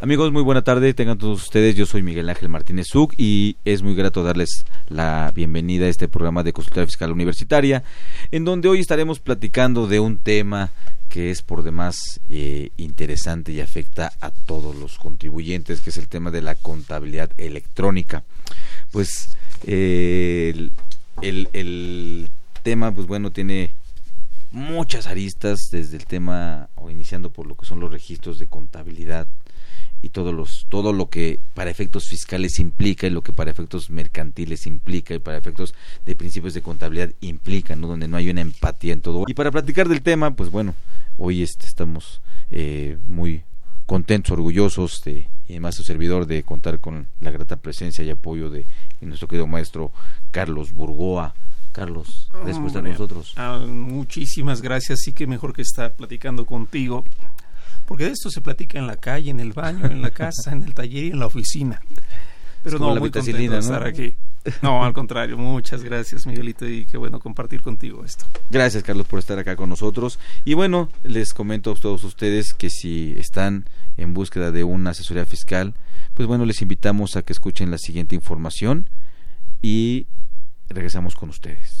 Amigos, muy buena tarde, tengan todos ustedes. Yo soy Miguel Ángel Martínez Zuc y es muy grato darles la bienvenida a este programa de Consultoría Fiscal Universitaria, en donde hoy estaremos platicando de un tema que es por demás eh, interesante y afecta a todos los contribuyentes, que es el tema de la contabilidad electrónica. Pues eh, el, el, el tema, pues bueno, tiene muchas aristas, desde el tema, o iniciando por lo que son los registros de contabilidad, y todos los todo lo que para efectos fiscales implica y lo que para efectos mercantiles implica y para efectos de principios de contabilidad implica, ¿no? donde no hay una empatía en todo. Y para platicar del tema, pues bueno, hoy este, estamos eh, muy contentos, orgullosos de, y además su servidor de contar con la grata presencia y apoyo de, de nuestro querido maestro Carlos Burgoa. Carlos, por estar con nosotros. Ah, muchísimas gracias, sí que mejor que estar platicando contigo porque de esto se platica en la calle, en el baño, en la casa, en el taller y en la oficina. Pero no, muy contento de estar aquí. No, al contrario, muchas gracias Miguelito y qué bueno compartir contigo esto. Gracias Carlos por estar acá con nosotros. Y bueno, les comento a todos ustedes que si están en búsqueda de una asesoría fiscal, pues bueno, les invitamos a que escuchen la siguiente información y regresamos con ustedes.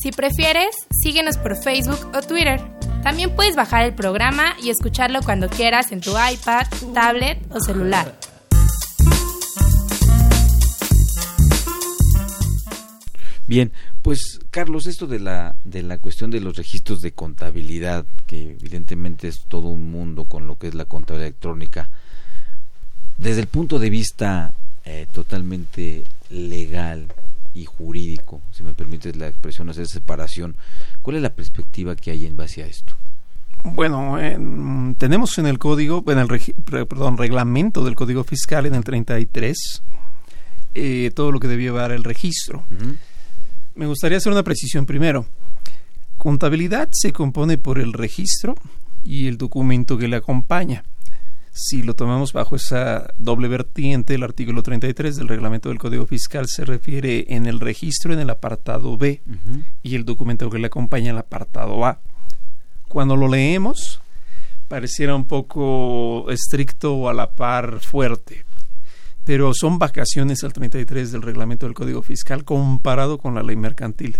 Si prefieres, síguenos por Facebook o Twitter. También puedes bajar el programa y escucharlo cuando quieras en tu iPad, tablet o celular. Bien, pues Carlos, esto de la de la cuestión de los registros de contabilidad, que evidentemente es todo un mundo con lo que es la contabilidad electrónica, desde el punto de vista eh, totalmente legal y jurídico, si me permites la expresión, hacer separación, ¿cuál es la perspectiva que hay en base a esto? Bueno, en, tenemos en el código, en el regi, perdón, reglamento del Código Fiscal en el 33 eh, todo lo que debía llevar el registro. Uh -huh. Me gustaría hacer una precisión primero. Contabilidad se compone por el registro y el documento que le acompaña. Si lo tomamos bajo esa doble vertiente, el artículo 33 del reglamento del Código Fiscal se refiere en el registro en el apartado B uh -huh. y el documento que le acompaña en el apartado A. Cuando lo leemos, pareciera un poco estricto o a la par fuerte, pero son vacaciones al 33 del reglamento del Código Fiscal comparado con la ley mercantil.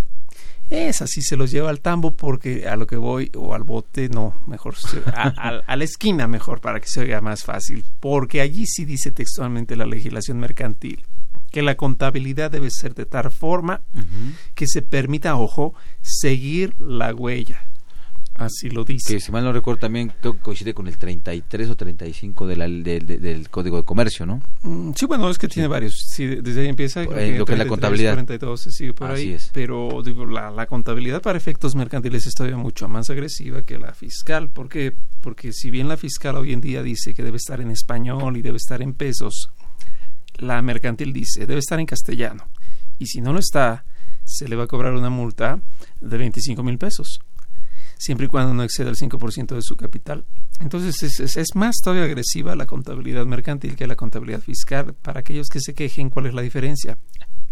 Es así, se los lleva al tambo porque a lo que voy, o al bote, no, mejor, a, a, a, la esquina mejor para que se oiga más fácil, porque allí sí dice textualmente la legislación mercantil que la contabilidad debe ser de tal forma uh -huh. que se permita, ojo, seguir la huella. Así lo dice. Que si mal no recuerdo también creo que coincide con el 33 o 35 de la, de, de, del Código de Comercio, ¿no? Mm, sí, bueno, es que sí. tiene varios. Sí, desde ahí empieza. Eh, lo que 33, es la contabilidad. 42 se sigue por Así ahí. Es. Pero digo, la, la, contabilidad para efectos mercantiles es todavía mucho más agresiva que la fiscal. ¿Por qué? Porque si bien la fiscal hoy en día dice que debe estar en español y debe estar en pesos, la mercantil dice debe estar en castellano. Y si no lo está, se le va a cobrar una multa de 25 mil pesos siempre y cuando no exceda el 5% de su capital. Entonces es, es, es, más todavía agresiva la contabilidad mercantil que la contabilidad fiscal. Para aquellos que se quejen, ¿cuál es la diferencia?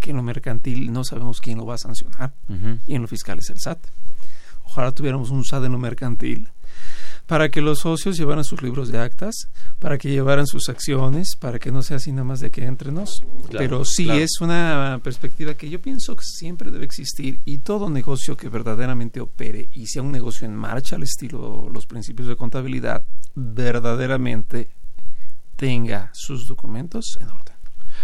Que en lo mercantil no sabemos quién lo va a sancionar uh -huh. y en lo fiscal es el SAT. Ojalá tuviéramos un SAT en lo mercantil para que los socios llevaran sus libros de actas, para que llevaran sus acciones, para que no sea así nada más de que entre nos. Claro, Pero sí claro. es una perspectiva que yo pienso que siempre debe existir y todo negocio que verdaderamente opere y sea un negocio en marcha al estilo los principios de contabilidad verdaderamente tenga sus documentos en orden.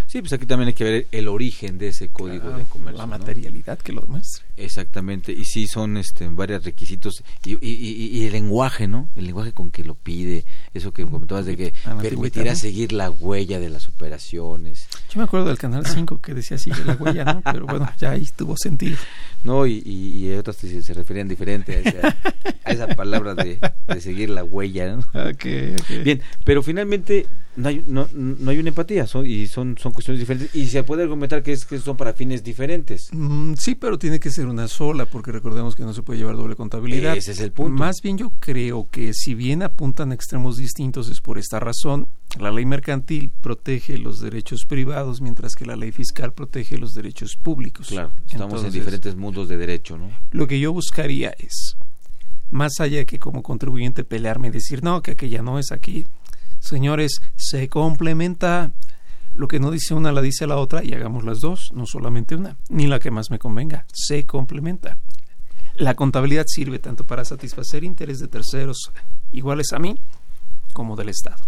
Sí, pues aquí también hay que ver el origen de ese código Claro, de comercio. La ¿no? materialidad que lo demuestre. Exactamente, y sí son este, varios requisitos y, y- y- y el lenguaje, ¿no? El lenguaje con que lo pide, eso que comentabas de que Ah, permitirá seguir la huella de las operaciones, Yo me acuerdo del Canal 5 que decía así la huella, ¿no? Pero bueno, ya ahí tuvo sentido. ¿no? Y, otras se, se referían diferente a esa, a esa palabra de, de seguir la huella, ¿no? Ok, ok. Bien, pero finalmente no hay, no, no hay una empatía son, y son, son cuestiones diferentes y se puede argumentar que, es, que son para fines diferentes. Mm, sí, pero tiene que ser una sola, porque recordemos que no se puede llevar doble contabilidad. Ese es el punto. Más bien yo creo que si bien apuntan a extremos distintos es por esta razón. La ley mercantil protege los derechos privados, mientras que la ley fiscal protege los derechos públicos. Claro, estamos Entonces, en diferentes mundos de derecho, ¿no? Lo que yo buscaría es, más allá de que como contribuyente pelearme y decir, no, que aquella no es aquí, señores, se complementa. Lo que no dice una la dice la otra y hagamos las dos, no solamente una, ni la que más me convenga, se complementa. La contabilidad sirve tanto para satisfacer interés de terceros iguales a mí como del Estado.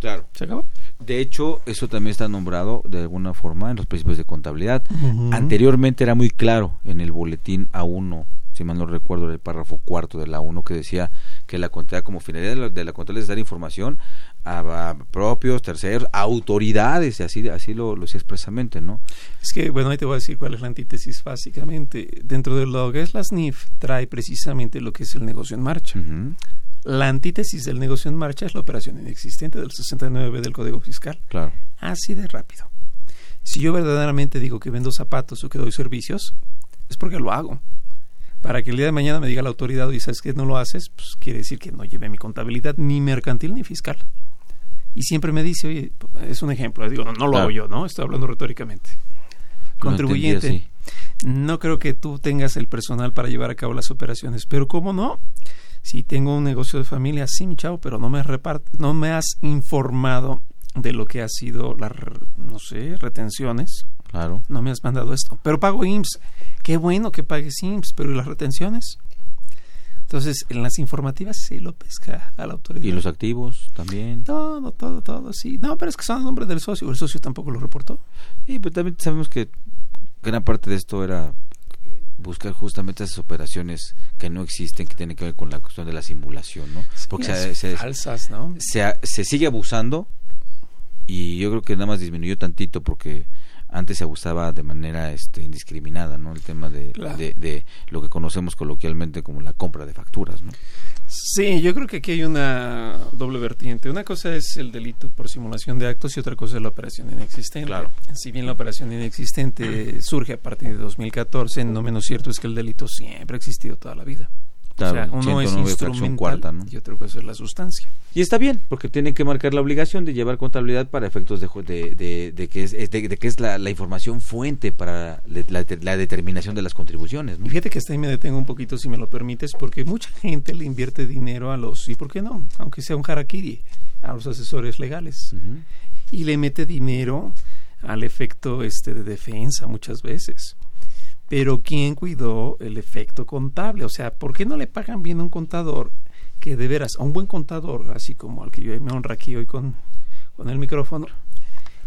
Claro. ¿Se acabó? De hecho, eso también está nombrado de alguna forma en los principios de contabilidad. Anteriormente era muy claro en el boletín A1, si mal no recuerdo, el párrafo cuarto de la A1 que decía que la contabilidad como finalidad de la, de la contabilidad es dar información a, a propios, terceros, autoridades, y así, así lo, lo decía expresamente, ¿no? Es que, bueno, ahí te voy a decir cuál es la antítesis básicamente. Dentro de lo que es la SNIF, trae precisamente lo que es el negocio en marcha. La antítesis del negocio en marcha es la operación inexistente del 69 del Código Fiscal. Claro. Así de rápido. Si yo verdaderamente digo que vendo zapatos o que doy servicios, es porque lo hago. Para que el día de mañana me diga la autoridad, y sabes que no lo haces, pues quiere decir que no lleve mi contabilidad ni mercantil ni fiscal. Y siempre me dice, oye, es un ejemplo, digo, no, no lo Claro. hago yo, ¿no? Estoy hablando retóricamente. Contribuyente, no creo que tú tengas el personal para llevar a cabo las operaciones, pero ¿cómo no? Si tengo un negocio de familia, sí, mi chavo, pero no me reparte, no me has informado de lo que ha sido las, no sé, retenciones. Claro. No me has mandado esto. Pero pago IMSS. Qué bueno que pagues IMSS, pero ¿y las retenciones? Entonces, en las informativas se lo pesca a la autoridad. Y los activos también. Todo, todo, todo, sí. No, pero es que son a nombre del socio. El socio tampoco lo reportó. Sí, pero también sabemos que gran parte de esto era buscar justamente esas operaciones que no existen, que tienen que ver con la cuestión de la simulación, ¿no? Porque se- falsas, ¿no? se, se sigue abusando y yo creo que nada más disminuyó tantito porque antes se abusaba de manera este, indiscriminada, ¿no? El tema de, Claro. de, de lo que conocemos coloquialmente como la compra de facturas, ¿no? Sí, yo creo que aquí hay una doble vertiente. Una cosa es el delito por simulación de actos y otra cosa es la operación inexistente. Claro. Si bien la operación inexistente surge a partir de 2014, no menos cierto es que el delito siempre ha existido toda la vida. Claro, o sea, uno es 109 fracción instrumental cuarta, ¿no? y otro cosa es la sustancia. Y está bien, porque tienen que marcar la obligación de llevar contabilidad para efectos de, de, de, de que es, de, que es la, la información fuente para la, determinación de las contribuciones, ¿no? Y fíjate que hasta ahí me detengo un poquito, si me lo permites, porque mucha gente le invierte dinero a los, y por qué no, aunque sea un harakiri, a los asesores legales. Y le mete dinero al efecto este de defensa muchas veces. Pero ¿quién cuidó el efecto contable? O sea, ¿por qué no le pagan bien a un contador que de veras, a un buen contador, así como al que yo me honra aquí hoy con, con el micrófono,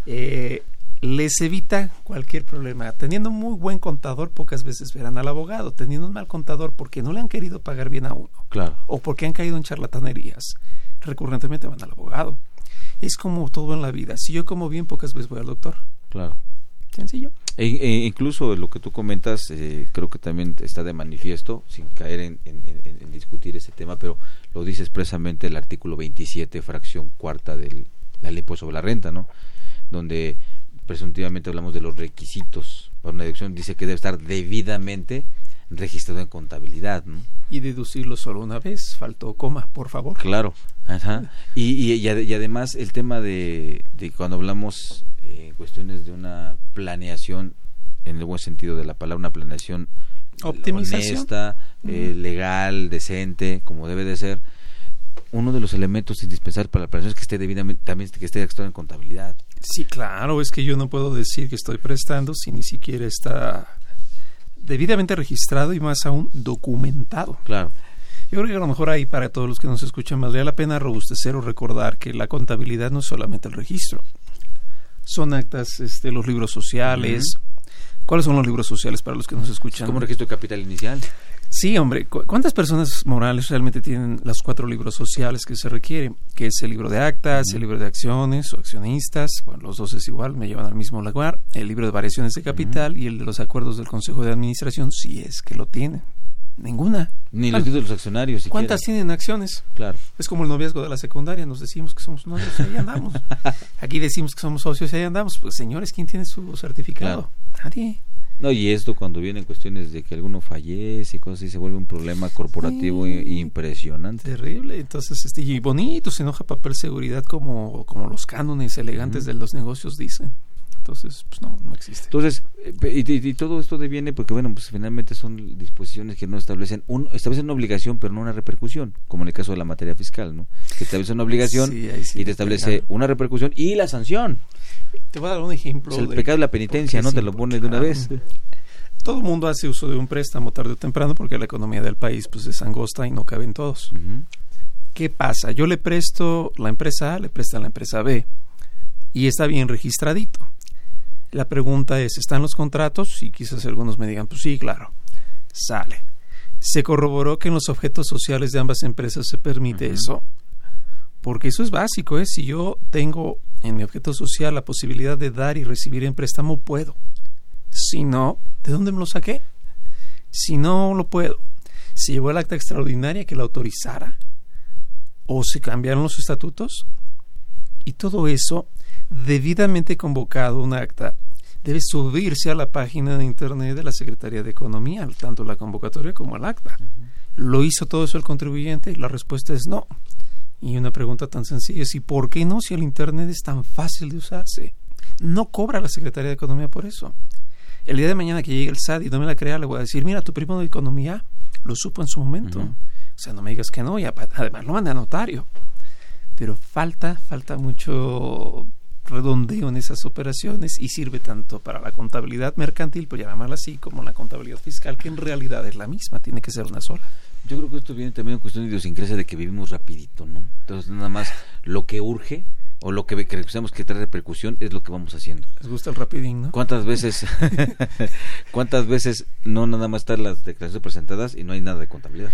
eh, les evita cualquier problema? Teniendo un muy buen contador, pocas veces verán al abogado. Teniendo un mal contador, porque no le han querido pagar bien a uno Claro. o porque han caído en charlatanerías, recurrentemente van al abogado. Es como todo en la vida. Si yo como bien, pocas veces voy al doctor. Claro. Sencillo. E- e incluso lo que tú comentas, eh, creo que también está de manifiesto, sin caer en, en- en- en discutir ese tema, pero lo dice expresamente el artículo 27, fracción cuarta de la ley pues, sobre la renta, ¿no? Donde presuntivamente hablamos de los requisitos para una deducción, dice que debe estar debidamente registrado en contabilidad, ¿no? Y deducirlo solo una vez. Faltó coma, por favor. Claro, ajá. Y, y, y ade- y además el tema de, de cuando hablamos en cuestiones de una planeación, en el buen sentido de la palabra, una planeación Optimización. honesta, eh, legal, decente, como debe de ser, uno de los elementos indispensables para la planeación es que esté debidamente, también que esté registrado en contabilidad. Sí, claro, es que yo no puedo decir que estoy prestando si ni siquiera está debidamente registrado y más aún documentado. Claro. Yo creo que a lo mejor ahí para todos los que nos escuchan valdría la pena robustecer o recordar que la contabilidad no es solamente el registro. Son actas, este, los libros sociales. ¿Cuáles son los libros sociales para los que nos escuchan? Como registro de capital inicial. Sí, hombre, ¿cuántas personas morales realmente tienen los cuatro libros sociales que se requieren? Que es el libro de actas, el libro de acciones o accionistas, bueno, los dos es igual, me llevan al mismo lugar, el libro de variaciones de capital y el de los acuerdos del Consejo de Administración, si es que lo tienen. Ninguna. Ni los títulos accionarios. ¿Cuántas tienen acciones? Claro. Es como el noviazgo de la secundaria, nos decimos que somos novios y ahí andamos. Aquí decimos que somos socios y ahí andamos. Pues señores, ¿quién tiene su certificado? Nadie. No, y esto cuando vienen cuestiones de que alguno fallece y cosas así, se vuelve un problema corporativo impresionante. Terrible. Entonces, este, y bonito, se enoja papel seguridad como, como los cánones elegantes de los negocios dicen. Entonces, pues no, no existe. Entonces, eh, y, todo esto deviene porque, bueno, pues finalmente son disposiciones que no establecen, un, establecen una obligación, pero no una repercusión, como en el caso de la materia fiscal, ¿no? Que establece una obligación y te establece una repercusión y la sanción. Te voy a dar un ejemplo. el pecado es la penitencia, ¿no? Te lo pones de una vez. Todo el mundo hace uso de un préstamo tarde o temprano porque la economía del país pues es angosta y no caben todos. ¿Qué pasa? Yo le presto la empresa A, le presta la empresa B y está bien registradito la pregunta es, ¿están los contratos? Y quizás algunos me digan, pues sí, claro, sale. Se corroboró que en los objetos sociales de ambas empresas se permite eso, porque eso es básico, ¿eh? Si yo tengo en mi objeto social la posibilidad de dar y recibir en préstamo, puedo. Si no, ¿de dónde me lo saqué? Si no lo puedo, se llevó el acta extraordinaria que la autorizara, o se cambiaron los estatutos, y todo eso debidamente convocado un acta debe subirse a la página de internet de la Secretaría de Economía, tanto la convocatoria como el acta. ¿Lo hizo todo eso el contribuyente? La respuesta es no. Y una pregunta tan sencilla es ¿y por qué no si el internet es tan fácil de usarse? No cobra la Secretaría de Economía por eso. El día de mañana que llegue el SAT y no me la crea, le voy a decir, mira, tu primo de Economía lo supo en su momento. O sea, no me digas que no, y además lo manda a notario. Pero falta, falta mucho redondeo en esas operaciones y sirve tanto para la contabilidad mercantil, por llamarla así, como la contabilidad fiscal, que en realidad es la misma, tiene que ser una sola. Yo creo que esto viene también en cuestión de idiosincrasia de que vivimos rapidito, ¿no? Entonces nada más lo que urge o lo que creemos que trae repercusión es lo que vamos haciendo. Les gusta el rapidín, ¿no? ¿Cuántas veces, cuántas veces no nada más están las declaraciones presentadas y no hay nada de contabilidad?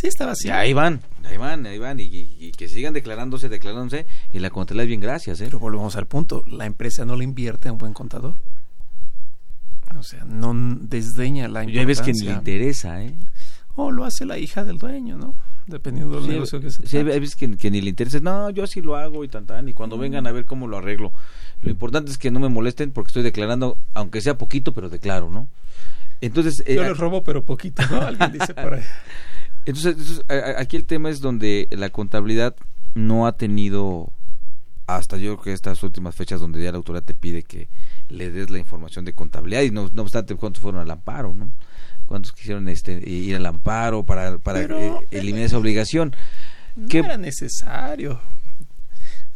Sí, estaba así. ahí van, ahí van, ahí van, y, que sigan declarándose, declarándose, y la contabilidad bien, gracias. ¿eh? Pero volvemos al punto, la empresa no le invierte a un buen contador. O sea, no desdeña la importancia. Ya ves que ni le interesa, ¿eh? O lo hace la hija del dueño, ¿no? Dependiendo del negocio que se Sí, hay veces que, ni le interesa, no, yo así lo hago y tan tan, y cuando vengan a ver cómo lo arreglo. Lo importante es que no me molesten porque estoy declarando, aunque sea poquito, pero declaro, ¿no? Entonces... Yo eh, les robo, pero poquito, ¿no? Alguien dice por ahí. Entonces, aquí el tema es donde la contabilidad no ha tenido, hasta yo creo que estas últimas fechas donde ya la autoridad te pide que le des la información de contabilidad y no, obstante cuántos fueron al amparo, ¿no? Cuántos quisieron este, ir al amparo para, para eh, eliminar esa obligación. No era necesario.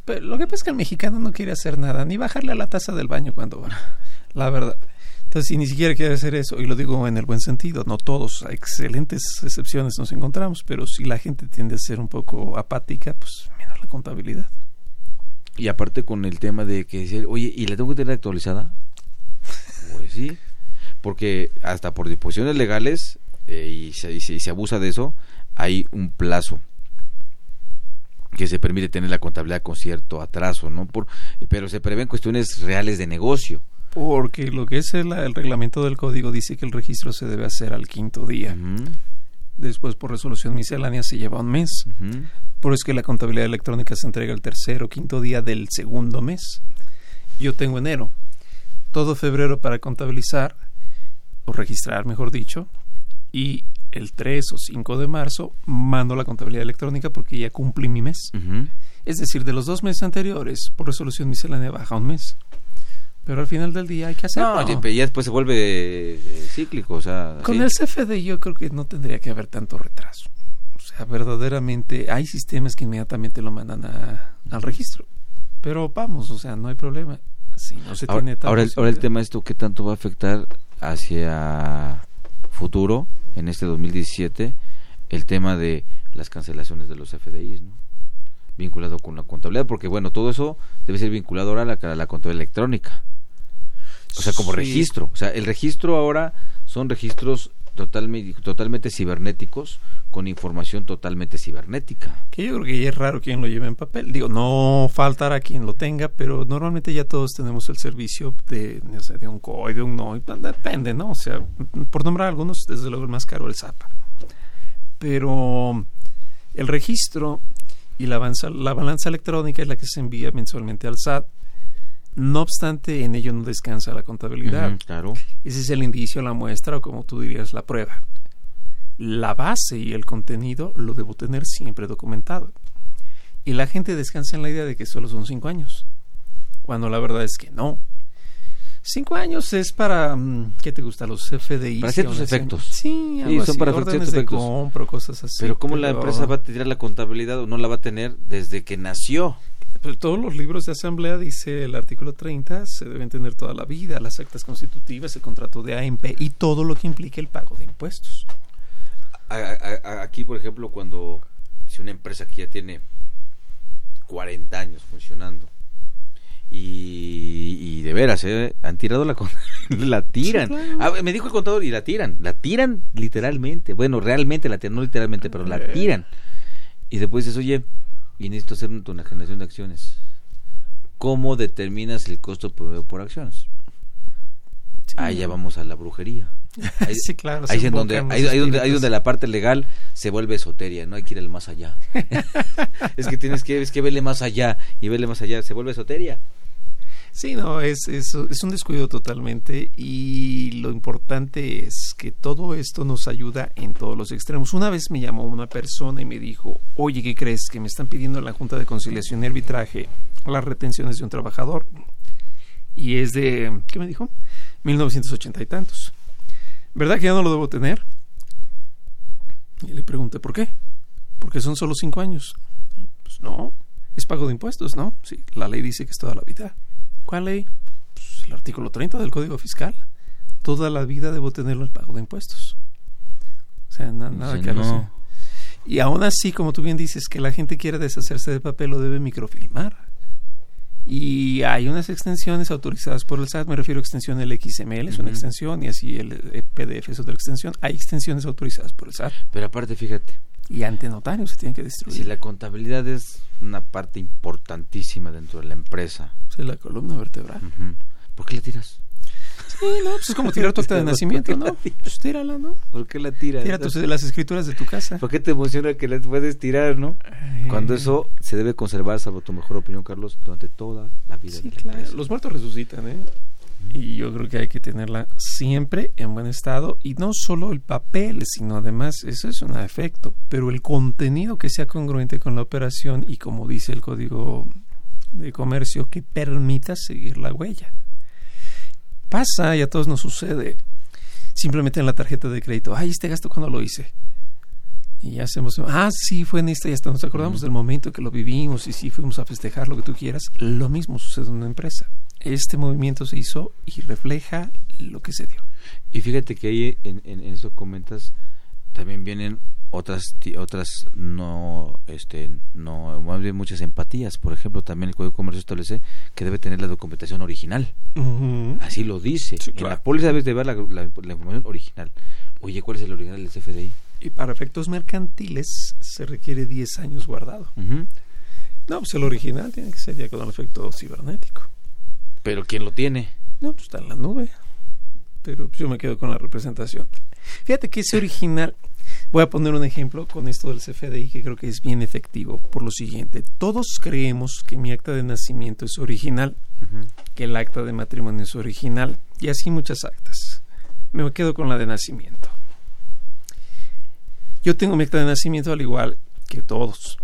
Pero lo que pasa es que el mexicano no quiere hacer nada, ni bajarle a la taza del baño cuando va. La verdad. Si ni siquiera quiere hacer eso, y lo digo en el buen sentido, no todos, excelentes excepciones nos encontramos, pero si la gente tiende a ser un poco apática, pues menos la contabilidad. Y aparte con el tema de que decir, oye, ¿y la tengo que tener actualizada? Pues sí, porque hasta por disposiciones legales, eh, y, se, se abusa de eso, hay un plazo que se permite tener la contabilidad con cierto atraso, ¿no? Por, pero se prevén cuestiones reales de negocio porque lo que es el, reglamento del código dice que el registro se debe hacer al quinto día. Después, por resolución miscelánea, se lleva un mes. Por eso es que la contabilidad electrónica se entrega el tercer o quinto día del segundo mes. Yo tengo enero, todo febrero para contabilizar, o registrar, mejor dicho, y el 3 o 5 de marzo mando la contabilidad electrónica porque ya cumplí mi mes. Es decir, de los dos meses anteriores, por resolución miscelánea baja un mes. Pero al final del día hay que hacerlo. No, y después se vuelve eh, cíclico, o sea... Con el CFD yo creo que no tendría que haber tanto retraso. O sea, verdaderamente hay sistemas que inmediatamente lo mandan al registro. Pero vamos, o sea, no hay problema. Si no se ahora, tiene ahora, el, ahora el tema es esto, ¿qué tanto va a afectar hacia futuro, en este 2017, el tema de las cancelaciones de los FDIs, ¿no? vinculado con la contabilidad, porque bueno, todo eso debe ser vinculado ahora a la, a la contabilidad electrónica. O sea, como Sí. registro. O sea, el registro ahora son registros totalmente, totalmente cibernéticos con información totalmente cibernética. Que yo creo que ya es raro quien lo lleve en papel. Digo, no faltará quien lo tenga, pero normalmente ya todos tenemos el servicio de, no sé, de un COI, de un NOI, depende, ¿no? O sea, por nombrar algunos, desde luego el más caro, el ZAPA. Pero el registro y la, avanza- la balanza electrónica es la que se envía mensualmente al SAT. No obstante, en ello no descansa la contabilidad. Claro. Ese es el indicio, la muestra o como tú dirías, la prueba. La base y el contenido lo debo tener siempre documentado. Y la gente descansa en la idea de que solo son cinco años, cuando la verdad es que no. Cinco años es para, mm, ¿qué te gusta? Los FDI. Para ciertos efectos. Sí, Sí, algo son así, para órdenes de efectos. compra, cosas así. pero ¿cómo la empresa va a tirar la contabilidad o no la va a tener desde que nació? Pues todos los libros de asamblea, dice el artículo 30, se deben tener toda la vida, las actas constitutivas, el contrato de AMP y todo lo que implique el pago de impuestos. A- a- a- aquí, por ejemplo, cuando si una empresa que ya tiene 40 años funcionando y, y de veras, ¿eh? han tirado la la tiran. Sí, claro. Ah, me dijo el contador y la tiran, la tiran literalmente. Bueno, realmente la tiran, no literalmente, pero la tiran. Y después dices, oye, y necesito hacer una generación de acciones. ¿Cómo determinas el costo por, por acciones? Sí. Ahí ya vamos a la brujería. Ahí, Sí, claro, ahí es donde, ahí, ahí donde, ahí donde la parte legal se vuelve esoteria, no hay que ir al más allá. es que tienes que, es que verle más allá y verle más allá, se vuelve esoteria. Sí, no, es, es, es un descuido totalmente y lo importante es que todo esto nos ayuda en todos los extremos. Una vez me llamó una persona y me dijo, oye, ¿qué crees? Que me están pidiendo en la Junta de Conciliación y Arbitraje las retenciones de un trabajador. Y es de, ¿qué me dijo? 1980 y tantos. ¿Verdad que ya no lo debo tener? Y le pregunté, ¿por qué? Porque son solo cinco años. Pues no, es pago de impuestos, ¿no? Sí, la ley dice que es toda la vida. ¿Cuál ley? Pues el artículo 30 del Código Fiscal. Toda la vida debo tenerlo el pago de impuestos. O sea, na- nada que no. Y aún así, como tú bien dices, que la gente quiere deshacerse de papel lo debe microfilmar. Y hay unas extensiones autorizadas por el SAT, me refiero a extensión el XML, es una extensión, y así el PDF es otra extensión. Hay extensiones autorizadas por el SAT. Pero aparte, fíjate, Y ante notario se tienen que destruir. si la contabilidad es una parte importantísima dentro de la empresa, Sí, la columna vertebral. ujú, ¿por qué la tiras? Sí, no, pues es como tirar tu acta de ¿Por qué nacimiento, ¿no? Pues tírala, ¿no? ¿Por qué la tiras? Tira tus, las escrituras de tu casa. ¿Por qué te emociona que la puedes tirar, no? Cuando eso se debe conservar, salvo tu mejor opinión, Carlos, durante toda la vida Sí, de la claro. empresa. Los muertos resucitan, ¿eh? Y yo creo que hay que tenerla siempre en buen estado. Y no solo el papel, sino además, eso es un efecto, pero el contenido que sea congruente con la operación y como dice el código de comercio, que permita seguir la huella. Pasa y a todos nos sucede. Simplemente en la tarjeta de crédito, ay, este gasto cuando lo hice. Y ya hacemos, ah, sí, fue en esta y hasta nos acordamos del momento que lo vivimos y sí fuimos a festejar lo que tú quieras. Lo mismo sucede en una empresa. Este movimiento se hizo y refleja lo que se dio. Y fíjate que ahí en, en- eso comentas también vienen otras otras no este no más bien muchas empatías. Por ejemplo también el código de comercio establece que debe tener la documentación original. Así lo dice. Sí, en la póliza debes de ver la, la- la información original. Oye cuál es el original del CFDI Y para efectos mercantiles se requiere 10 años guardado. No, pues el original tiene que ser ya con el efecto cibernético. pero quién lo tiene No, pues está en la nube. Pero pues, yo me quedo con la representación. Fíjate que ese original, voy a poner un ejemplo con esto del CFDI que creo que es bien efectivo por lo siguiente. Todos creemos que mi acta de nacimiento es original, que el acta de matrimonio es original y así muchas actas. Me quedo con la de nacimiento. Yo tengo mi acta de nacimiento al igual que todos.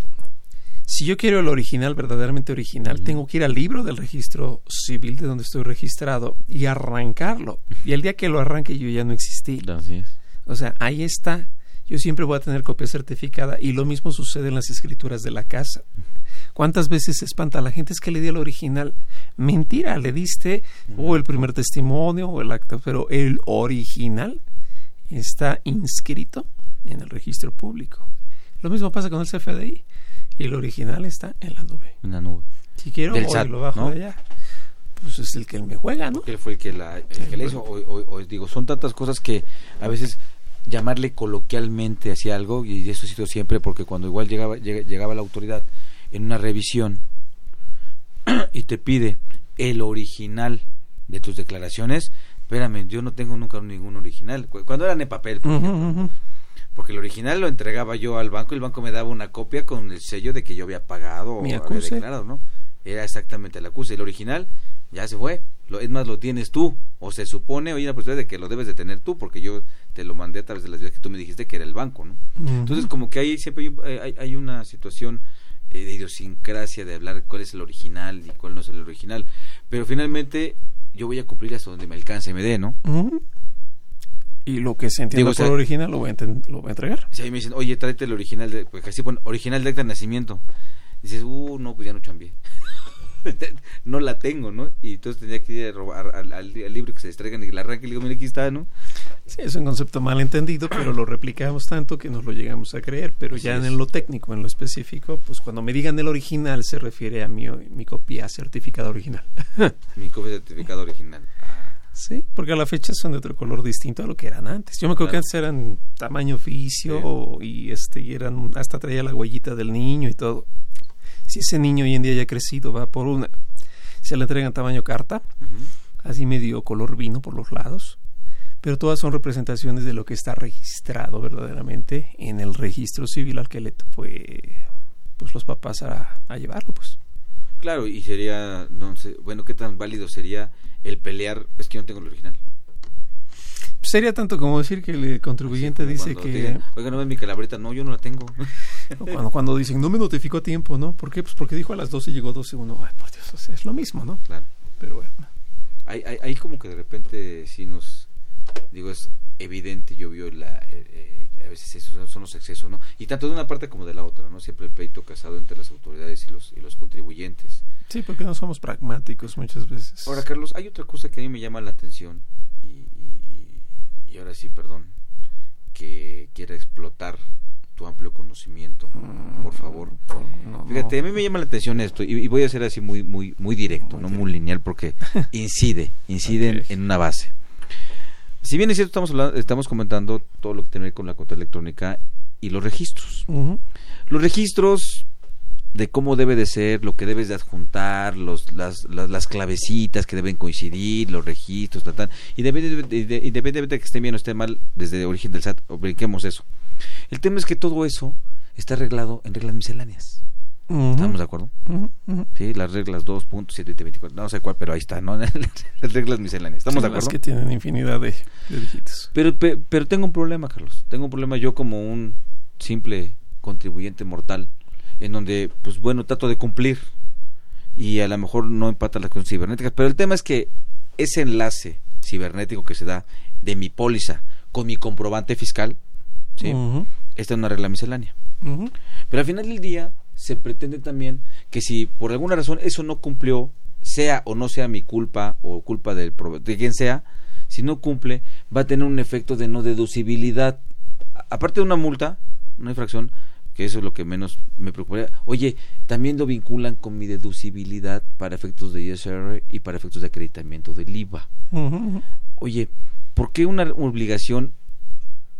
Si yo quiero el original, verdaderamente original, tengo que ir al libro del registro civil de donde estoy registrado y arrancarlo. Y el día que lo arranque yo ya no existí. así es O sea, ahí está. Yo siempre voy a tener copia certificada y lo mismo sucede en las escrituras de la casa. ¿Cuántas veces se espanta a la gente? Es que le di el original. Mentira, le diste o el primer testimonio o el acta, pero el original está inscrito en el registro público. Lo mismo pasa con el CFDI. Y el original está en la nube. En la nube. Si quiero, Del hoy SAT, lo bajo ¿no? de allá. Pues es el que me juega, ¿no? Él fue el que la, el que la hizo. O, o- o digo, son tantas cosas que a veces llamarle coloquialmente hacia algo, y eso ha sido siempre porque cuando igual llegaba, llega- llegaba la autoridad en una revisión y te pide el original de tus declaraciones, espérame, yo no tengo nunca ningún original. Cu- Cuando eran en papel, por ejemplo, ujú. Porque el original lo entregaba yo al banco y el banco me daba una copia con el sello de que yo había pagado o Mi había acuse. declarado, ¿no? Era exactamente el acuse. El original ya se fue. Lo, es más, lo tienes tú. O se supone, o hay una posibilidad de que lo debes de tener tú, porque yo te lo mandé a través de las vías que tú me dijiste que era el banco, ¿no? Entonces, como que ahí siempre hay, eh, hay, hay una situación eh, de idiosincrasia de hablar cuál es el original y cuál no es el original. Pero finalmente, yo voy a cumplir hasta donde me alcance y me dé, ¿no? Y lo que se entienda Digo, o sea- por original lo voy, a lo voy a entregar. Si ahí me dicen, oye, tráete el original, de, pues así pone, original de acta de nacimiento. Dices, uh, no, pues ya no chambié. no la tengo, ¿no? Y entonces tenía que ir a robar al, al- al libro que se distraigan y la arranque y le digo, mira, aquí está, ¿no? Sí, es un concepto mal entendido, pero lo replicamos tanto que nos lo llegamos a creer. Pero Así ya es. en lo técnico, en lo específico, pues cuando me digan el original se refiere a mi, mi copia certificada original. Mi copia de certificado original. Sí, porque a la fecha son de otro color distinto a lo que eran antes. Yo me acuerdo Claro. que antes eran tamaño oficio Sí. o- y este y eran hasta traía la huellita del niño y todo. Si ese niño hoy en día ya ha crecido, va por una se le entregan tamaño carta, Ujú. así medio color vino por los lados, pero todas son representaciones de lo que está registrado verdaderamente en el registro civil al que le fue pues los papás a, a llevarlo, pues. Claro, y sería, no sé, bueno, ¿qué tan válido sería el pelear? Es que yo no tengo el original. Sería tanto como decir que el contribuyente Como dice que digan, Oiga, no ves mi calabrita, no, yo no la tengo. Cuando, cuando dicen, no me notificó a tiempo, ¿no? ¿Por qué? Pues porque dijo a las 12 y llegó 12 uno, ay, por Dios, o sea, es lo mismo, ¿no? claro. Pero bueno. Ahí, ahí, ahí como que de repente sí nos, digo, es evidente, yo vio la, eh, eh, a veces esos son- los excesos, ¿no? Y tanto de una parte como de la otra, ¿no? Siempre el pleito casado entre las autoridades y los, y los contribuyentes. Sí, porque no somos pragmáticos muchas veces. Ahora, Carlos, hay otra cosa que a mí me llama la atención y, y- y ahora sí, perdón, que quiera explotar tu amplio conocimiento, por favor. No, Fíjate, a no. mí me llama la atención esto y, y voy a ser así muy muy muy directo, no muy lineal porque incide, incide en- Ok. en, una base. Si bien es cierto estamos hablando, estamos comentando todo lo que tiene que ver con la cuenta electrónica y los registros. Los registros de cómo debe de ser, lo que debes de adjuntar, los, las, las, las clavecitas que deben coincidir, los registros, tal, tal. Independientemente de, de- independientemente de que esté bien o esté mal desde el origen del SAT, brinquemos eso. El tema es que todo eso está arreglado en reglas misceláneas. Ujú. ¿Estamos de acuerdo? Ujú, ujú. Sí, las reglas 2.724, no sé cuál, pero ahí está, ¿no? las reglas misceláneas. ¿Estamos de las acuerdo? que tienen infinidad de, de dígitos. Pero, pe- pero tengo un problema, Carlos. Tengo un problema yo como un simple contribuyente mortal, en donde, pues bueno, trato de cumplir y a lo mejor no empata las cosas cibernéticas. Pero el tema es que ese enlace cibernético que se da de mi póliza con mi comprobante fiscal, ¿sí? Esta es una regla miscelánea. Pero al final del día se pretende también que si por alguna razón eso no cumplió, sea o no sea mi culpa o culpa del de quien sea, si no cumple, va a tener un efecto de no deducibilidad. Aparte de una multa, una infracción, que eso es lo que menos me preocuparía. Oye, también lo vinculan con mi deducibilidad para efectos de ISR y para efectos de acreditamiento del IVA. Oye, ¿por qué una obligación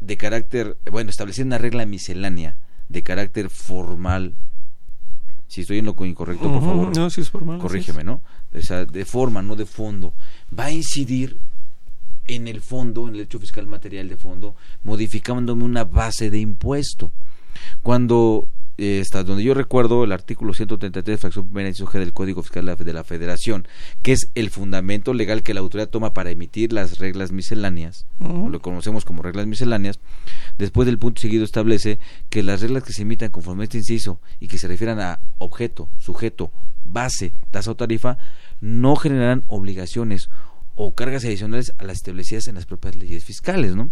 de carácter, bueno, establecer una regla miscelánea de carácter formal? Si estoy en lo incorrecto, por favor, No, sí es formal. corrígeme, ¿no? O sea, de forma, no de fondo. Va a incidir en el fondo, en el hecho fiscal material de fondo, modificándome una base de impuesto. Cuando, eh, hasta donde yo recuerdo, el artículo 133, fracción primera inciso G del Código Fiscal de la- de la Federación, que es el fundamento legal que la autoridad toma para emitir las reglas misceláneas. Ujú. lo conocemos como reglas misceláneas, después del punto seguido establece que las reglas que se emitan conforme a este inciso y que se refieran a objeto, sujeto, base, tasa o tarifa, no generarán obligaciones o cargas adicionales a las establecidas en las propias leyes fiscales, ¿no?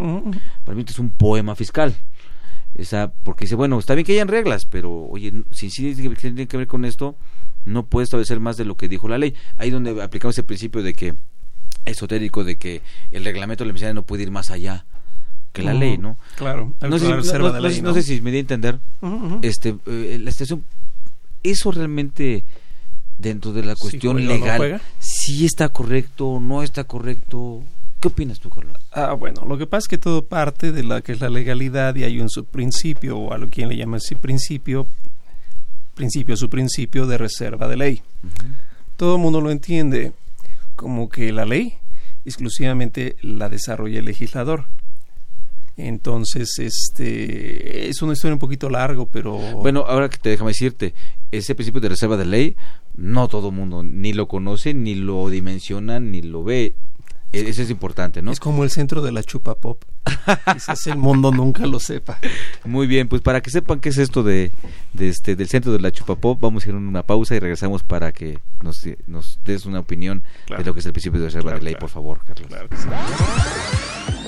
Para mí esto es un poema fiscal. Esa, porque dice, bueno, está bien que hayan reglas, pero oye, si sí tiene que- tiene que ver con esto, no puede establecer más de lo que dijo la ley. Ahí donde aplicamos el principio de que esotérico de que el reglamento de la miscelánea no puede ir más allá. que la ley, ¿no? Claro, no, sé, si, no, sé si me di a entender. Este, eh, la estación, eso realmente dentro de la cuestión legal, si está correcto, no está correcto. ¿Qué opinas tú, Carlos? Ah, bueno, lo que pasa es que todo parte de la que es la legalidad y hay un subprincipio, o a lo quien le llama ese principio, principio, su principio de reserva de ley. Todo el mundo lo entiende como que la ley exclusivamente la desarrolla el legislador. Entonces, este es una historia un poquito largo, pero bueno, ahora que te déjame decirte, ese principio de reserva de ley no todo el mundo ni lo conoce, ni lo dimensiona, ni lo ve. Eso es importante, ¿no? Es como el centro de la chupa pop. Quizás el mundo nunca lo sepa. Muy bien, pues para que sepan qué es esto de, este del centro de la chupa pop, vamos a ir a una pausa y regresamos para que nos, nos des una opinión de lo que es el principio de reserva de ley, por favor, Carlos.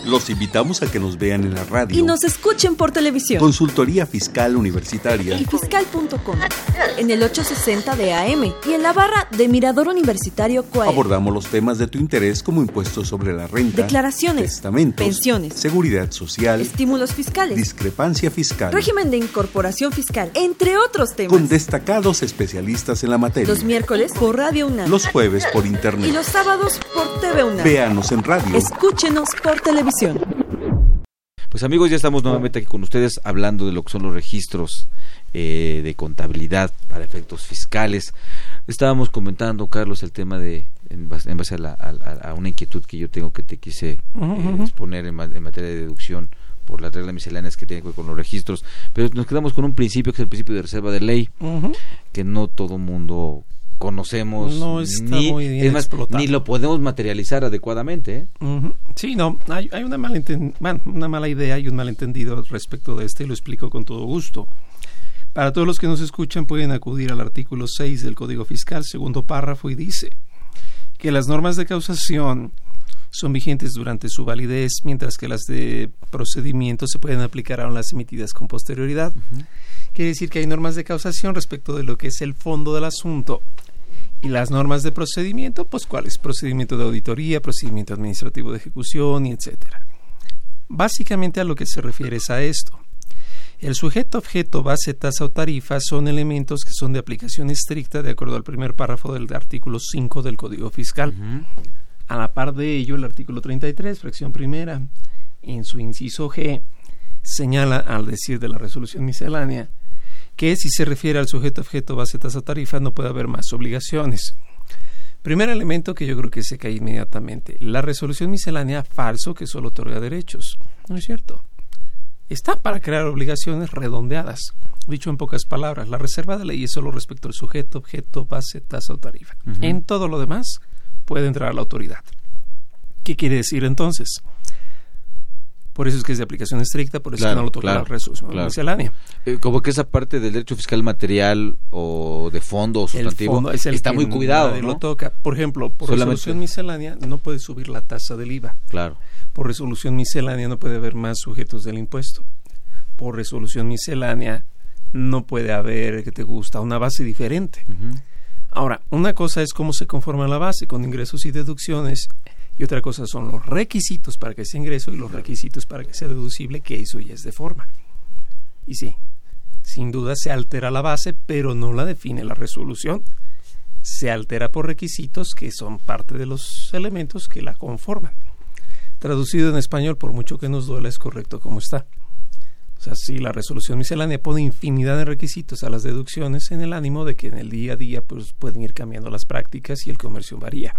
Los invitamos a que nos vean en la radio. Y nos escuchen por televisión. Consultoría Fiscal Universitaria. Y fiscal.com. En el 860 de AM y en la barra de Mirador Universitario Coahuila. Abordamos los temas de tu interés como impuestos sobre la renta, declaraciones, testamentos, pensiones, seguridad social, estímulos fiscales, discrepancia fiscal, régimen de incorporación fiscal, entre otros temas. Con destacados especialistas en la materia. Los miércoles por Radio UNAM. Los jueves por internet. Y los sábados por TV UNAM. Véanos en radio. Escúchenos por televisión. Pues amigos, ya estamos nuevamente aquí con ustedes hablando de lo que son los registros eh, de contabilidad para efectos fiscales. Estábamos comentando, Carlos, el tema de, en base, a, una inquietud que yo tengo que te quise eh, exponer en, materia de deducción por las reglas misceláneas que tienen que ver con los registros, pero nos quedamos con un principio que es el principio de reserva de ley, que no todo mundo conocemos no está ni, muy bien ni lo podemos materializar adecuadamente ¿eh? sí no hay, hay una mala bueno, una mala idea y un malentendido respecto de este y lo explico con todo gusto. Para todos los que nos escuchan pueden acudir al artículo 6 del Código Fiscal segundo párrafo y dice que las normas de causación son vigentes durante su validez, mientras que las de procedimiento se pueden aplicar a las emitidas con posterioridad. Quiere decir que hay normas de causación respecto de lo que es el fondo del asunto y las normas de procedimiento, pues cuáles? Procedimiento de auditoría, procedimiento administrativo de ejecución y etcétera. Básicamente a lo que se refiere es a esto. El sujeto, objeto, base, tasa o tarifa son elementos que son de aplicación estricta de acuerdo al primer párrafo del artículo 5 del Código Fiscal. A la par de ello, el artículo 33, fracción primera, en su inciso G, señala, al decir de la resolución miscelánea, que si se refiere al sujeto objeto base tasa tarifa no puede haber más obligaciones. Primer elemento que yo creo que se cae inmediatamente, la resolución miscelánea falso que solo otorga derechos. No es cierto. Está para crear obligaciones redondeadas. Dicho en pocas palabras, la reserva de ley es solo respecto al sujeto, objeto, base, tasa o tarifa. En todo lo demás puede entrar la autoridad. ¿Qué quiere decir entonces? Por eso es que es de aplicación estricta, por eso no lo toca la resolución miscelánea. Eh, como que esa parte del derecho fiscal material o de fondo o sustantivo está muy cuidado. lo toca. Por ejemplo, por resolución miscelánea no puede subir la tasa del IVA. Claro. Por resolución miscelánea no puede haber más sujetos del impuesto. Por resolución miscelánea no puede haber, que te gusta, una base diferente. Ahora, una cosa es cómo se conforma la base con ingresos y deducciones y otra cosa son los requisitos para que sea ingreso y los requisitos para que sea deducible, que eso ya es de forma. Y sí, sin duda se altera la base, pero no la define la resolución. Se altera por requisitos que son parte de los elementos que la conforman. Traducido en español, por mucho que nos duela, es correcto como está. O sea, sí, la resolución miscelánea pone infinidad de requisitos a las deducciones en el ánimo de que en el día a día pues, pueden ir cambiando las prácticas y el comercio varía.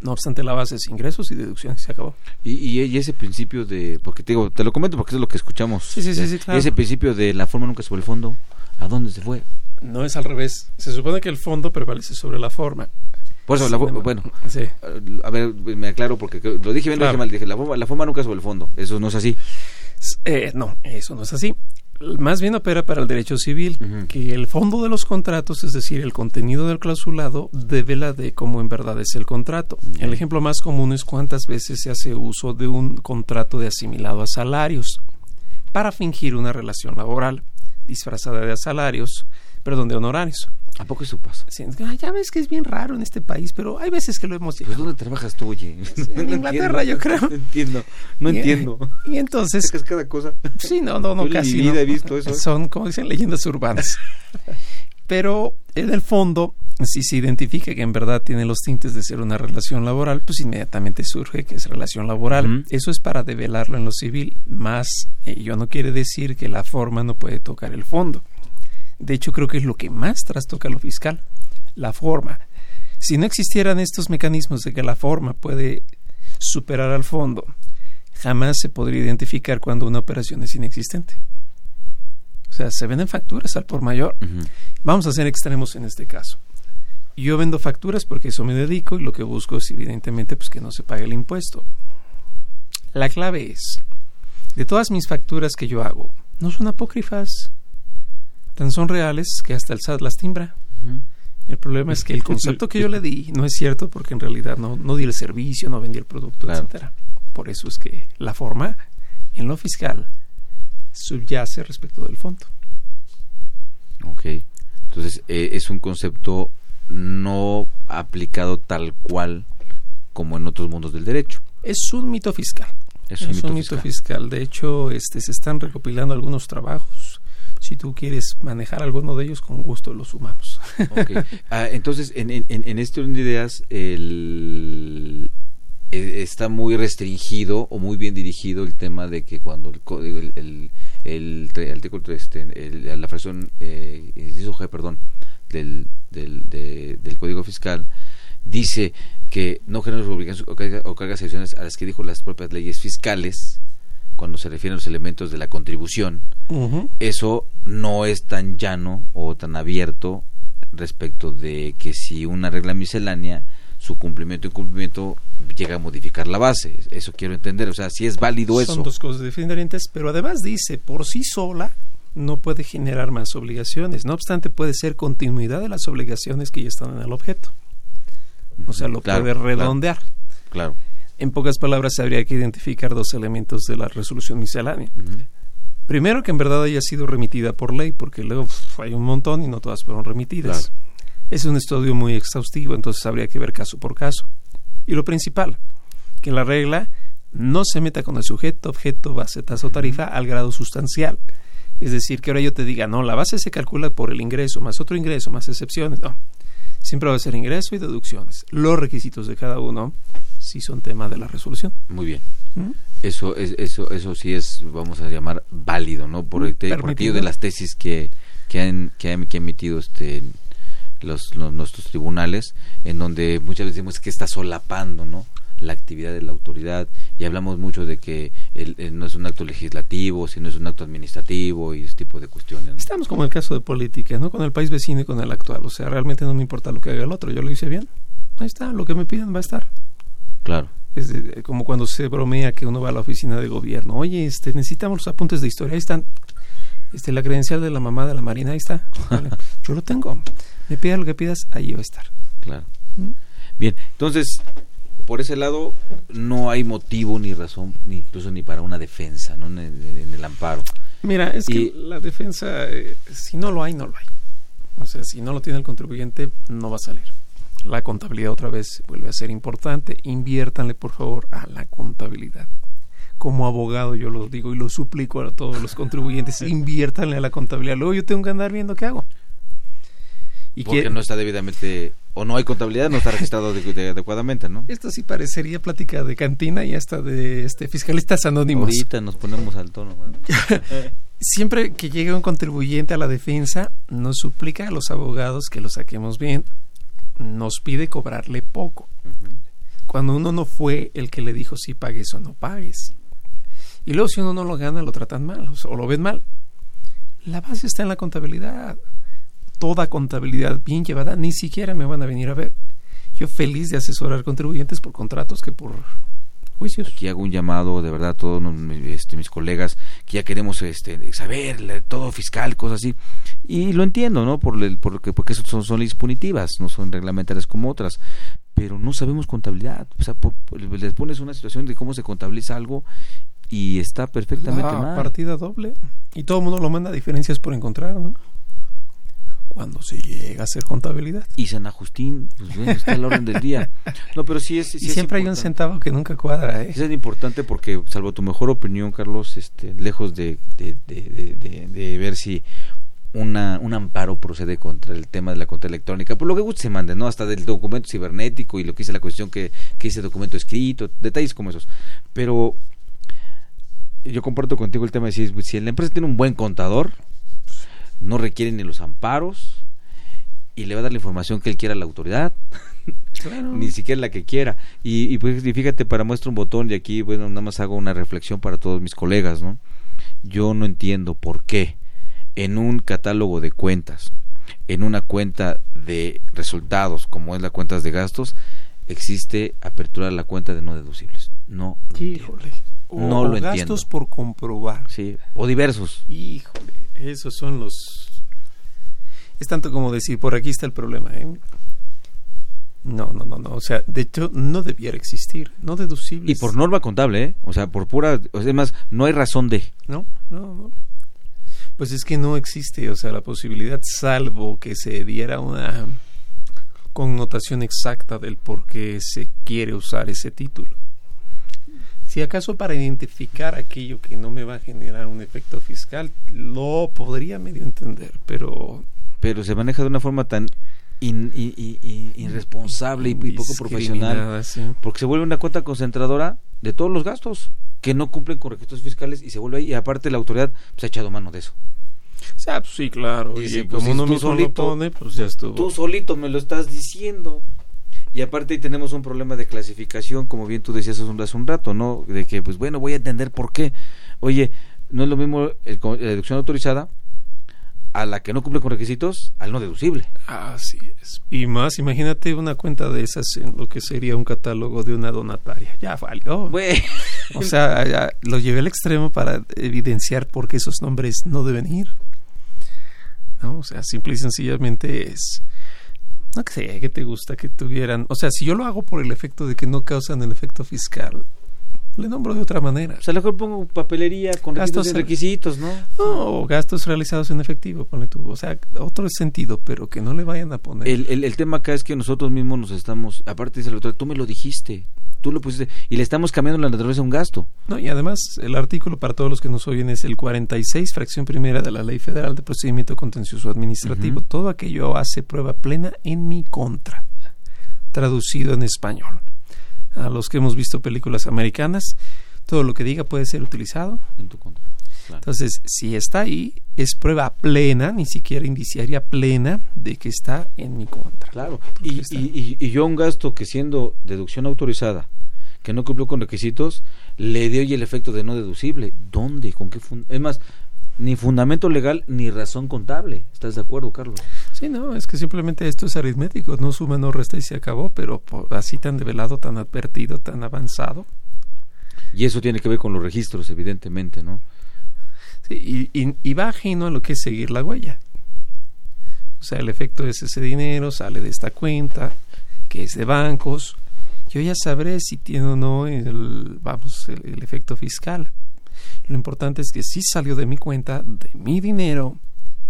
No obstante, la base es ingresos y deducciones, se acabó. Y, y, ese principio de, porque te digo, te lo comento porque es lo que escuchamos. Sí, sí, sí, claro. Ese principio de la forma nunca sobre el fondo, ¿a dónde se fue? No es al revés. Se supone que el fondo prevalece sobre la forma. Por eso, la bueno, sí. a ver, me aclaro porque lo dije bien, lo dije mal. Dije, la forma, la forma nunca sobre el fondo. Eso no es así. Eh, no, eso no es así más bien opera para el derecho civil, que el fondo de los contratos, es decir, el contenido del clausulado, devela de cómo en verdad es el contrato. El ejemplo más común es cuántas veces se hace uso de un contrato de asimilado a salarios para fingir una relación laboral disfrazada de salarios, perdón, de honorarios. ¿A poco eso pasa? Sí, ya ves que es bien raro en este país, pero hay veces que lo hemos Pues ¿dónde trabajas tú, oye? en Inglaterra, yo creo. No entiendo, no Y- entiendo. Y entonces... Es cada cosa. Sí, no, no, no, Yo en casi. mi vida no. he visto eso. ¿eh? Son, como dicen, leyendas urbanas. Pero en el fondo, si se identifica que en verdad tiene los tintes de ser una relación laboral, pues inmediatamente surge que es relación laboral. Eso es para develarlo en lo civil. Más, ello no quiere decir que la forma no puede tocar el fondo. De hecho, creo que es lo que más trastoca lo fiscal, la forma. Si no existieran estos mecanismos de que la forma puede superar al fondo, jamás se podría identificar cuando una operación es inexistente. O sea, se venden facturas al por mayor. Vamos a ser extremos en este caso. Yo vendo facturas porque eso me dedico y lo que busco es evidentemente pues que no se pague el impuesto. La clave es, de todas mis facturas que yo hago, no son apócrifas, tan son reales que hasta el SAT las timbra. El problema es que el concepto que yo le di no es cierto porque en realidad no, no di el servicio, no vendí el producto, Claro. etcétera. Por eso es que la forma en lo fiscal subyace respecto del fondo. Ok. Entonces, eh, es un concepto no aplicado tal cual como en otros mundos del derecho. Es un mito fiscal. Es un mito fiscal. De hecho, este, se están recopilando algunos trabajos. Si tú quieres manejar alguno de ellos, con gusto los sumamos. Ah, entonces, en, en, en este orden de ideas, el, eh, está muy restringido o muy bien dirigido el tema de que cuando el código, el, el, artículo, este, el- la fracción, eh, inciso G, perdón, del, del, de- del Código Fiscal, dice que no generan obligaciones o cargas adicionales a las que dijo las propias leyes fiscales cuando se refieren a los elementos de la contribución eso no es tan llano o tan abierto respecto de que si una regla miscelánea su cumplimiento o incumplimiento llega a modificar la base eso quiero entender o sea si es válido eso Son dos cosas diferentes, pero además dice, por sí sola no puede generar más obligaciones. No obstante, puede ser continuidad de las obligaciones que ya están en el objeto. O sea, lo Claro, puede claro. redondear. claro En pocas palabras, habría que identificar dos elementos de la resolución miscelánea. Primero, que en verdad haya sido remitida por ley, porque luego hay un montón y no todas fueron remitidas. Claro. Es un estudio muy exhaustivo, entonces habría que ver caso por caso. Y lo principal, que la regla no se meta con el sujeto, objeto, base, tasa o tarifa al grado sustancial. Es decir, que ahora yo te diga, no, la base se calcula por el ingreso, más otro ingreso, más excepciones. No, siempre va a ser ingreso y deducciones. Los requisitos de cada uno sí son tema de la resolución. muy bien ¿Mm? eso es eso eso sí es vamos a llamar válido no por, el aquello de las tesis que que han que han, que emitido este los, los- nuestros tribunales en donde muchas veces decimos que está solapando no la actividad de la autoridad y hablamos mucho de que el- el no es un acto legislativo sino es un acto administrativo y ese tipo de cuestiones ¿no? Estamos como el caso de política, ¿no? Con el país vecino y con el actual. O sea, realmente no me importa lo que haga el otro. Yo lo hice bien. Ahí está, lo que me piden va a estar. claro Es de- como cuando se bromea que uno va a la oficina de gobierno. Oye, este, necesitamos los apuntes de historia. Ahí están. Este, la credencial de la mamá de la Marina, ahí está. Vale. Yo lo tengo. Me pida lo que pidas, ahí va a estar. claro ¿Mm? bien entonces por ese lado no hay motivo ni razón ni incluso ni para una defensa no en el, en el amparo Mira, es Y- que la defensa, eh, si no lo hay, no lo hay. O sea, si no lo tiene el contribuyente, no va a salir. La contabilidad otra vez vuelve a ser importante. Inviértanle, por favor, a la contabilidad. Como abogado yo lo digo y lo suplico a todos los contribuyentes, inviértanle a la contabilidad. Luego yo tengo que andar viendo qué hago. Y porque que- no está debidamente o no hay contabilidad no está registrado de- de- adecuadamente no Esto sí parecería plática de cantina y hasta de este fiscalistas anónimos. ahorita nos ponemos al tono. Siempre que llegue un contribuyente a la defensa, nos suplica a los abogados que lo saquemos bien, nos pide cobrarle poco. Cuando uno no fue el que le dijo si pagues o no pagues. Y luego si uno no lo gana, lo tratan mal o lo ven mal. La base está en la contabilidad. Toda contabilidad bien llevada, ni siquiera me van a venir a ver. Yo feliz de asesorar contribuyentes por contratos que por juicios. aquí hago un llamado de verdad a todos este, mis colegas que ya queremos este saber todo fiscal cosas así y lo entiendo no por el porque porque eso son, son leyes punitivas no son reglamentarias como otras pero no sabemos contabilidad o sea por- por- les pones una situación de cómo se contabiliza algo y está perfectamente La mal partida doble. Y todo el mundo lo manda a diferencias por encontrar, ¿no? Cuando se llega a hacer contabilidad. Y San Agustín, pues bueno, está al orden del día. No, pero sí es. Sí y siempre hay un centavo que nunca cuadra, ¿eh? Es importante porque, salvo tu mejor opinión, Carlos, este, lejos de, de, de, de ver si una, un amparo procede contra el tema de la cuenta electrónica, por lo que guste se mande, ¿no? Hasta del documento cibernético y lo que dice la cuestión que, que dice documento escrito, detalles como esos. Pero yo comparto contigo el tema de si, si la empresa tiene un buen contador, no requiere ni los amparos y le va a dar la información que él quiera a la autoridad. ni siquiera la que quiera. Y, y pues fíjate, para muestra un botón y aquí, bueno, nada más hago una reflexión para todos mis colegas, ¿no? Yo no entiendo por qué en un catálogo de cuentas, en una cuenta de resultados como es la cuentas de gastos, existe apertura de la cuenta de no deducibles. No. Híjole. no lo entiendo. gastos por comprobar. Sí, o diversos. Híjole, esos son los es tanto como decir, por aquí está el problema, ¿eh? No, no, no, no. O sea, de hecho, no debiera existir. No deducibles. Y por norma contable, ¿eh? O sea, por pura. Más, no hay razón de. No, no, no. Pues es que no existe, o sea, la posibilidad, salvo que se diera una connotación exacta del por qué se quiere usar ese título. Si acaso para identificar aquello que no me va a generar un efecto fiscal, lo podría medio entender, pero... Pero se maneja de una forma tan irresponsable y, poco profesional, porque se vuelve una cuota concentradora de todos los gastos que no cumplen con requisitos fiscales y se vuelve ahí y aparte la autoridad pues, ha echado mano de eso. Pues sí, claro. y pues, como uno mismo solito, lo pone, pues ya estuvo. Tú solito me lo estás diciendo. Y aparte tenemos un problema de clasificación, como bien tú decías hace un rato, ¿no? De que, pues bueno, voy a entender por qué. Oye, no es lo mismo la deducción autorizada a la que no cumple con requisitos al no deducible. Así es. Y más, imagínate una cuenta de esas en lo que sería un catálogo de una donataria. Ya valió. O sea, ya lo llevé al extremo para evidenciar por qué esos nombres no deben ir. ¿No? O sea, simple y sencillamente es no que sé, que te gusta que tuvieran, o sea, si yo lo hago por el efecto de que no causan el efecto fiscal, le nombro de otra manera. O sea, mejor pongo papelería con gastos requisitos, ¿no? No, gastos realizados en efectivo, ponle tú. O sea, otro sentido, pero que no le vayan a poner. El, el, el tema acá es que nosotros mismos nos estamos, aparte dice el otro, tú me lo dijiste, tú lo pusiste, y le estamos cambiando la naturaleza a un gasto. No, y además, el artículo para todos los que nos oyen es el 46, fracción primera de la Ley Federal de Procedimiento Contencioso Administrativo. Todo aquello hace prueba plena en mi contra, traducido en español a los que hemos visto películas americanas, todo lo que diga puede ser utilizado en tu contra. Entonces, si está ahí, es prueba plena, ni siquiera indiciaria plena, de que está en mi contra. Claro. Y, y, y, yo un gasto que siendo deducción autorizada, que no cumplió con requisitos, le doy el efecto de no deducible. ¿Dónde? ¿Con qué? Es más, ni fundamento legal ni razón contable. ¿Estás de acuerdo, Carlos? Sí, no, es que simplemente esto es aritmético, no suma, no resta y se acabó, pero así tan develado, tan advertido, tan avanzado. Y eso tiene que ver con los registros, evidentemente, ¿no? Sí, y, y, va ajeno a lo que es seguir la huella. O sea, el efecto es ese dinero, sale de esta cuenta, que es de bancos. Yo ya sabré si tiene o no el, vamos, el efecto fiscal. Lo importante es que sí salió de mi cuenta, de mi dinero,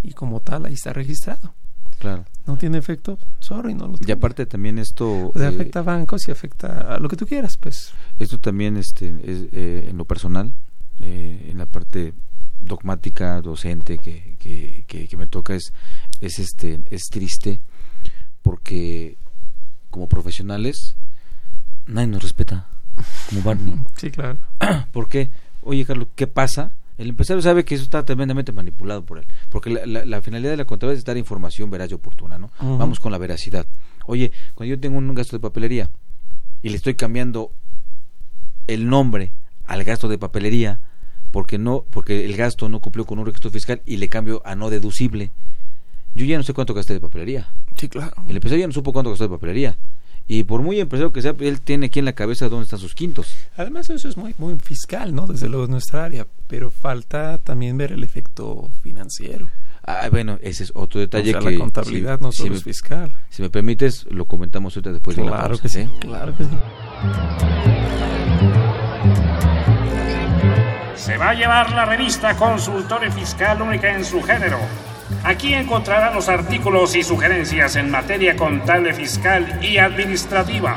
y como tal ahí está registrado. Claro. No tiene efecto, sorry, no lo Y aparte también esto... Pues afecta a bancos y afecta a lo que tú quieras, pues. Esto también este, es eh, en lo personal, eh, en la parte dogmática, docente que, que, que, me toca es, es, este, es triste porque como profesionales nadie nos respeta como Barney. Sí, claro. ¿Por qué? Oye, Carlos, ¿qué pasa? El empresario sabe que eso está tremendamente manipulado por él, porque la, finalidad de la contabilidad es dar información veraz y oportuna, ¿no? Vamos con la veracidad. Oye, cuando yo tengo un gasto de papelería y le estoy cambiando el nombre al gasto de papelería porque no porque el gasto no cumplió con un requisito fiscal y le cambio a no deducible, yo ya no sé cuánto gasté de papelería. Sí, claro. El empresario ya no supo cuánto gastó de papelería. Y por muy empresario que sea, él tiene aquí en la cabeza dónde están sus quintos. Además, eso es muy, muy fiscal, ¿no? Desde luego es nuestra área, pero falta también ver el efecto financiero. Ah, bueno, ese es otro detalle o sea, la contabilidad no solo es fiscal. Si me permites, lo comentamos ahorita después claro de la Claro que sí, ¿eh? claro que sí. Se va a llevar la revista Consultorio Fiscal única en su género Aquí encontrará los artículos y sugerencias en materia contable, fiscal y administrativa.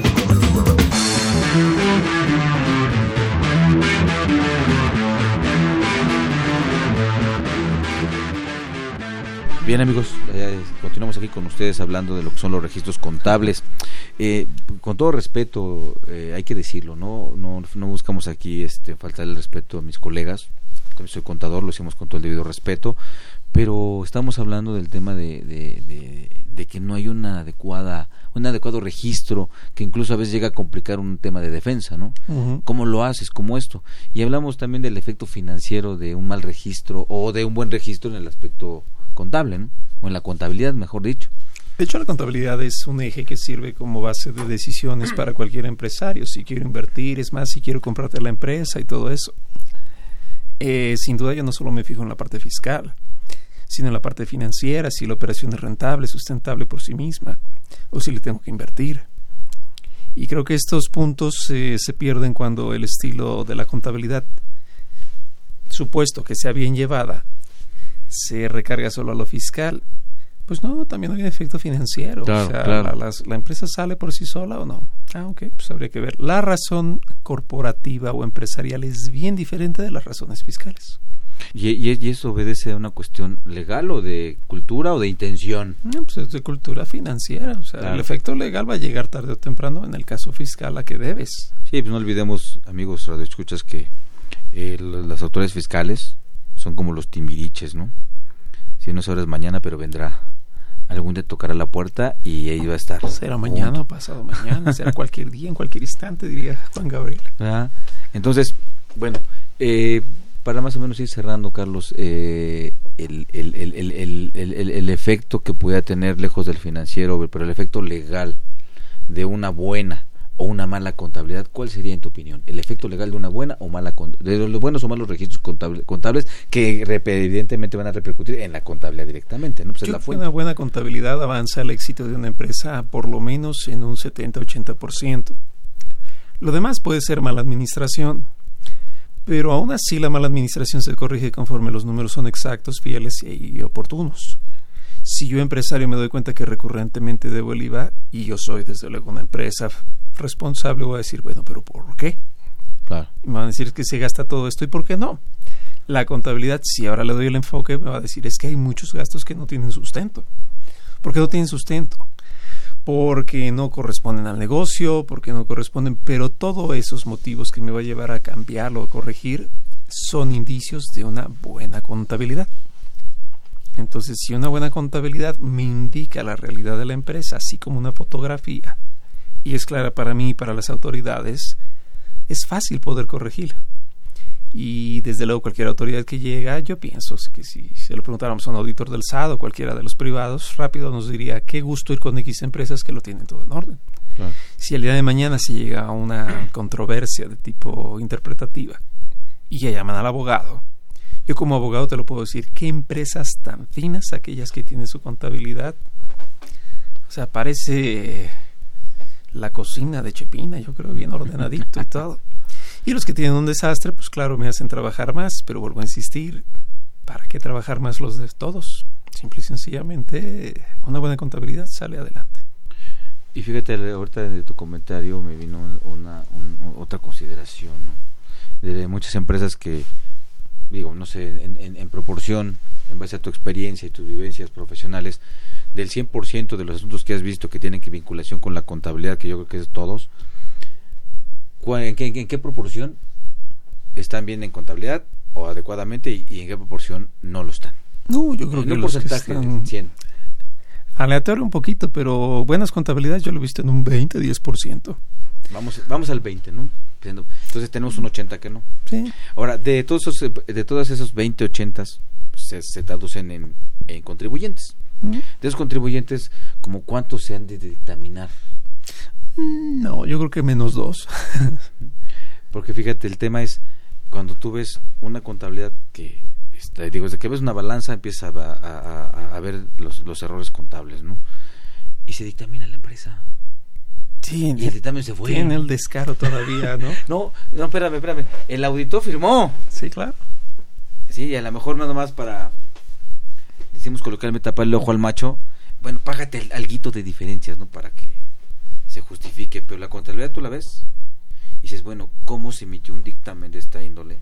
Bien amigos, eh, continuamos aquí con ustedes hablando de lo que son los registros contables. Eh, con todo respeto, eh, hay que decirlo, ¿no? No, no buscamos aquí este, faltar el respeto a mis colegas. También soy contador, lo hicimos con todo el debido respeto, pero estamos hablando del tema de, de, de, que no hay una adecuada un adecuado registro que incluso a veces llega a complicar un tema de defensa, ¿no? ¿Cómo lo haces? ¿Cómo esto? Y hablamos también del efecto financiero de un mal registro o de un buen registro en el aspecto contable, ¿no? O en la contabilidad, mejor dicho. De hecho, la contabilidad es un eje que sirve como base de decisiones para cualquier empresario. Si quiero invertir, es más, si quiero comprarte la empresa y todo eso. Eh, sin duda, yo no solo me fijo en la parte fiscal, sino en la parte financiera, si la operación es rentable, sustentable por sí misma, o si le tengo que invertir. Y creo que estos puntos eh, se pierden cuando el estilo de la contabilidad, supuesto que sea bien llevada, se recarga solo a lo fiscal. Pues no, también hay un efecto financiero. o sea, la, la, empresa sale por sí sola o no. Ah, ok, pues habría que ver. La razón corporativa o empresarial es bien diferente de las razones fiscales. ¿Y, y, eso obedece a una cuestión legal o de cultura o de intención? No, pues es de cultura financiera. O sea, el efecto legal va a llegar tarde o temprano en el caso fiscal a que debes. Sí, pues no olvidemos, amigos radioescuchas, que eh, las autoridades fiscales son como los timbiriches, ¿no? Si no sabes mañana, pero vendrá. Algún día tocará la puerta y ahí va a estar. Será mañana o pasado mañana, será cualquier día, en cualquier instante, diría Juan Gabriel. Ah, entonces, bueno, eh, para más o menos ir cerrando, Carlos, eh, el, el, el, el, efecto que pueda tener lejos del financiero, pero el efecto legal de una buena o una mala contabilidad, ¿cuál sería en tu opinión? ¿El efecto legal de una buena o mala de los buenos o malos registros contables, contables que evidentemente van a repercutir en la contabilidad directamente? ¿no? Pues la Una buena contabilidad avanza el éxito de una empresa por lo menos en un 70-80%. Lo demás puede ser mala administración, pero aún así la mala administración se corrige conforme los números son exactos, fieles y oportunos si yo empresario me doy cuenta que recurrentemente debo el IVA y yo soy desde luego una empresa responsable, voy a decir, bueno, pero ¿por qué? Claro. Y me van a decir que se gasta todo esto y ¿por qué no? La contabilidad, si ahora le doy el enfoque, me va a decir, es que hay muchos gastos que no tienen sustento. ¿Por qué no tienen sustento? Porque no corresponden al negocio, porque no corresponden, pero todos esos motivos que me va a llevar a cambiarlo, a corregir, son indicios de una buena contabilidad. Entonces, si una buena contabilidad me indica la realidad de la empresa, así como una fotografía, y es clara para mí y para las autoridades, es fácil poder corregirla. Y desde luego cualquier autoridad que llega, yo pienso que si se lo preguntáramos a un auditor del SAD o cualquiera de los privados, rápido nos diría qué gusto ir con X empresas que lo tienen todo en orden. Si el día de mañana se llega a una controversia de tipo interpretativa y ya llaman al abogado, yo como abogado te lo puedo decir, qué empresas tan finas aquellas que tienen su contabilidad. O sea, parece la cocina de Chepina, yo creo, bien ordenadito y todo. Y los que tienen un desastre, pues claro, me hacen trabajar más, pero vuelvo a insistir, ¿para qué trabajar más los de todos? Simple y sencillamente, una buena contabilidad sale adelante. Y fíjate, ahorita de tu comentario me vino una, otra consideración, ¿no? De muchas empresas que digo, no sé, en, proporción en base a tu experiencia y tus vivencias profesionales, del 100% de los asuntos que has visto que tienen que vinculación con la contabilidad, que yo creo que es todos, ¿en qué, en qué proporción están bien en contabilidad o adecuadamente y, en qué proporción no lo están? No, yo creo que un porcentaje de 100. Aleatorio un poquito, pero buenas contabilidades yo lo he visto en un 20, 10%. Vamos, vamos al 20, ¿no? Entonces tenemos un 80 que no. Sí. Ahora, de todos esos, de todos esos 20, 80 se, se traducen en, en contribuyentes. De esos contribuyentes, ¿como cuántos se han de dictaminar? Mm, no, yo creo que menos dos. Porque fíjate, el tema es cuando tú ves una contabilidad que, está, digo, desde que ves una balanza empieza a, a, ver los, los, errores contables, ¿no? Y se dictamina la empresa. Sí, y el dictamen se fue. Tiene el descaro todavía, ¿no? no, no, espérame, espérame. El auditor firmó. Sí, claro. Sí, y a lo mejor nada más para, decimos coloquialmente, taparle el ojo al macho. Bueno, págate el alguito de diferencias, ¿no? Para que se justifique. Pero la contabilidad tú la ves y dices, bueno, ¿cómo se emitió un dictamen de esta índole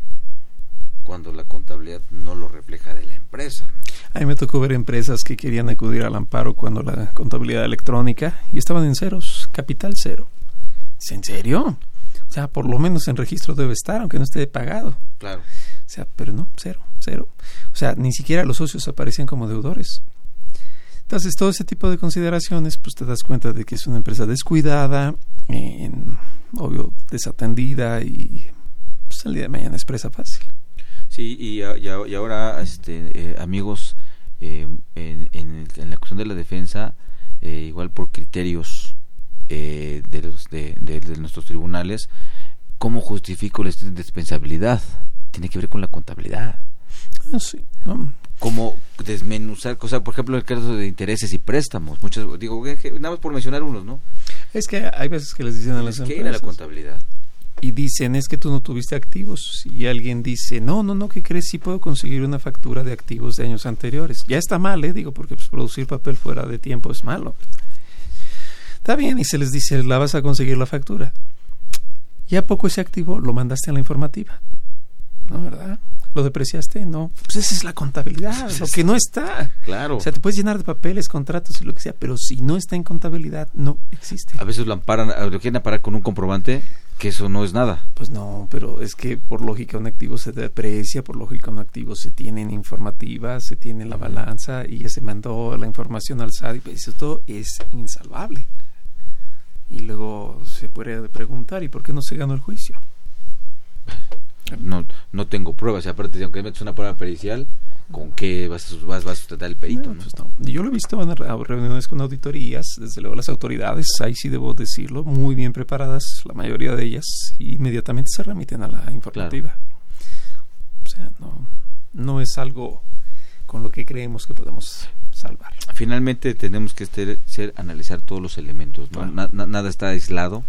cuando la contabilidad no lo refleja de la empresa? A mí me tocó ver empresas que querían acudir al amparo cuando la contabilidad electrónica y estaban en ceros, capital cero. ¿En serio? O sea, por lo menos en registro debe estar, aunque no esté pagado. Claro. O sea, pero no, cero, cero. O sea, ni siquiera los socios aparecían como deudores. Entonces, todo ese tipo de consideraciones, pues te das cuenta de que es una empresa descuidada, obvio, desatendida y pues el día de mañana es presa fácil. Sí, y, y, ahora, este, eh, amigos, eh, en, en, la cuestión de la defensa, eh, igual por criterios de, los, de, nuestros tribunales, ¿cómo justifico la indispensabilidad? Tiene que ver con la contabilidad. Ah, sí. Como desmenuzar cosas, por ejemplo, el caso de intereses y préstamos. Muchos, digo, nada más por mencionar unos, ¿no? Es que hay veces que les dicen a las empresas. la contabilidad? Y dicen, es que tú no tuviste activos. Y alguien dice, no, no, no, ¿qué crees? Sí puedo conseguir una factura de activos de años anteriores. Ya está mal, ¿eh? Digo, porque pues, producir papel fuera de tiempo es malo. Está bien, y se les dice, la vas a conseguir la factura. ¿Y a poco ese activo lo mandaste a la informativa? ¿No, verdad? ¿Lo depreciaste? No. Pues esa es la contabilidad, lo que no está. Claro. O sea, te puedes llenar de papeles, contratos y lo que sea, pero si no está en contabilidad, no existe. A veces lo amparan, lo quieren amparar con un comprobante que eso no es nada. Pues no, pero es que por lógica un activo se deprecia, por lógica un activo se tiene en informativa, se tiene en la balanza y ya se mandó la información al SAT y pues eso es insalvable. Y luego se puede preguntar, ¿y por qué no se ganó el juicio? No, no tengo pruebas. Y aparte, aunque metes una prueba pericial, ¿con qué vas, vas, vas a sustentar el perito? Pues yo lo he visto en reuniones con auditorías, desde luego las autoridades, ahí sí debo decirlo, muy bien preparadas, la mayoría de ellas, inmediatamente se remiten a la informativa. O sea, no, no es algo con lo que creemos que podemos salvar. Finalmente tenemos que ser, analizar todos los elementos, nada está aislado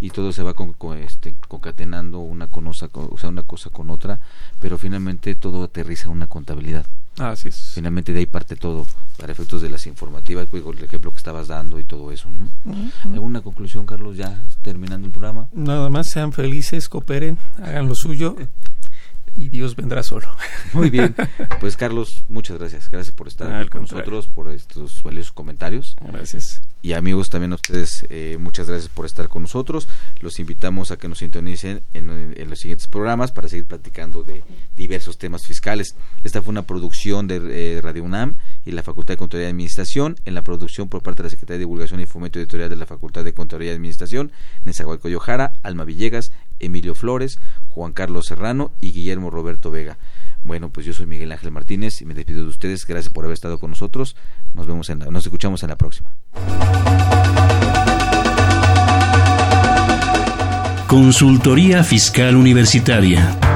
y todo se va con, este, concatenando una, con, o sea, una cosa con otra, pero finalmente todo aterriza a una contabilidad. Así es. Finalmente de ahí parte todo, para efectos de las informativas, el ejemplo que estabas dando y todo eso. ¿Alguna conclusión, Carlos, ya terminando el programa? Nada más, sean felices, cooperen, hagan lo suyo y Dios vendrá solo. Muy bien. Pues Carlos, muchas gracias. Gracias por estar con nosotros, por estos valiosos comentarios. Gracias. Y amigos, también a ustedes, eh, muchas gracias por estar con nosotros. Los invitamos a que nos sintonicen en, los siguientes programas para seguir platicando de diversos temas fiscales. Esta fue una producción de eh, Radio UNAM y la Facultad de Contaduría y Administración, en la producción por parte de la Secretaría de Divulgación y Fomento Editorial de la Facultad de Contaduría y Administración, Nezahualcóyotl Jara, Alma Villegas, Emilio Flores, Juan Carlos Serrano y Guillermo Roberto Vega. Bueno, pues yo soy Miguel Ángel Martínez y me despido de ustedes. Gracias por haber estado con nosotros. Nos vemos en nos escuchamos en la próxima. Consultoría Fiscal Universitaria.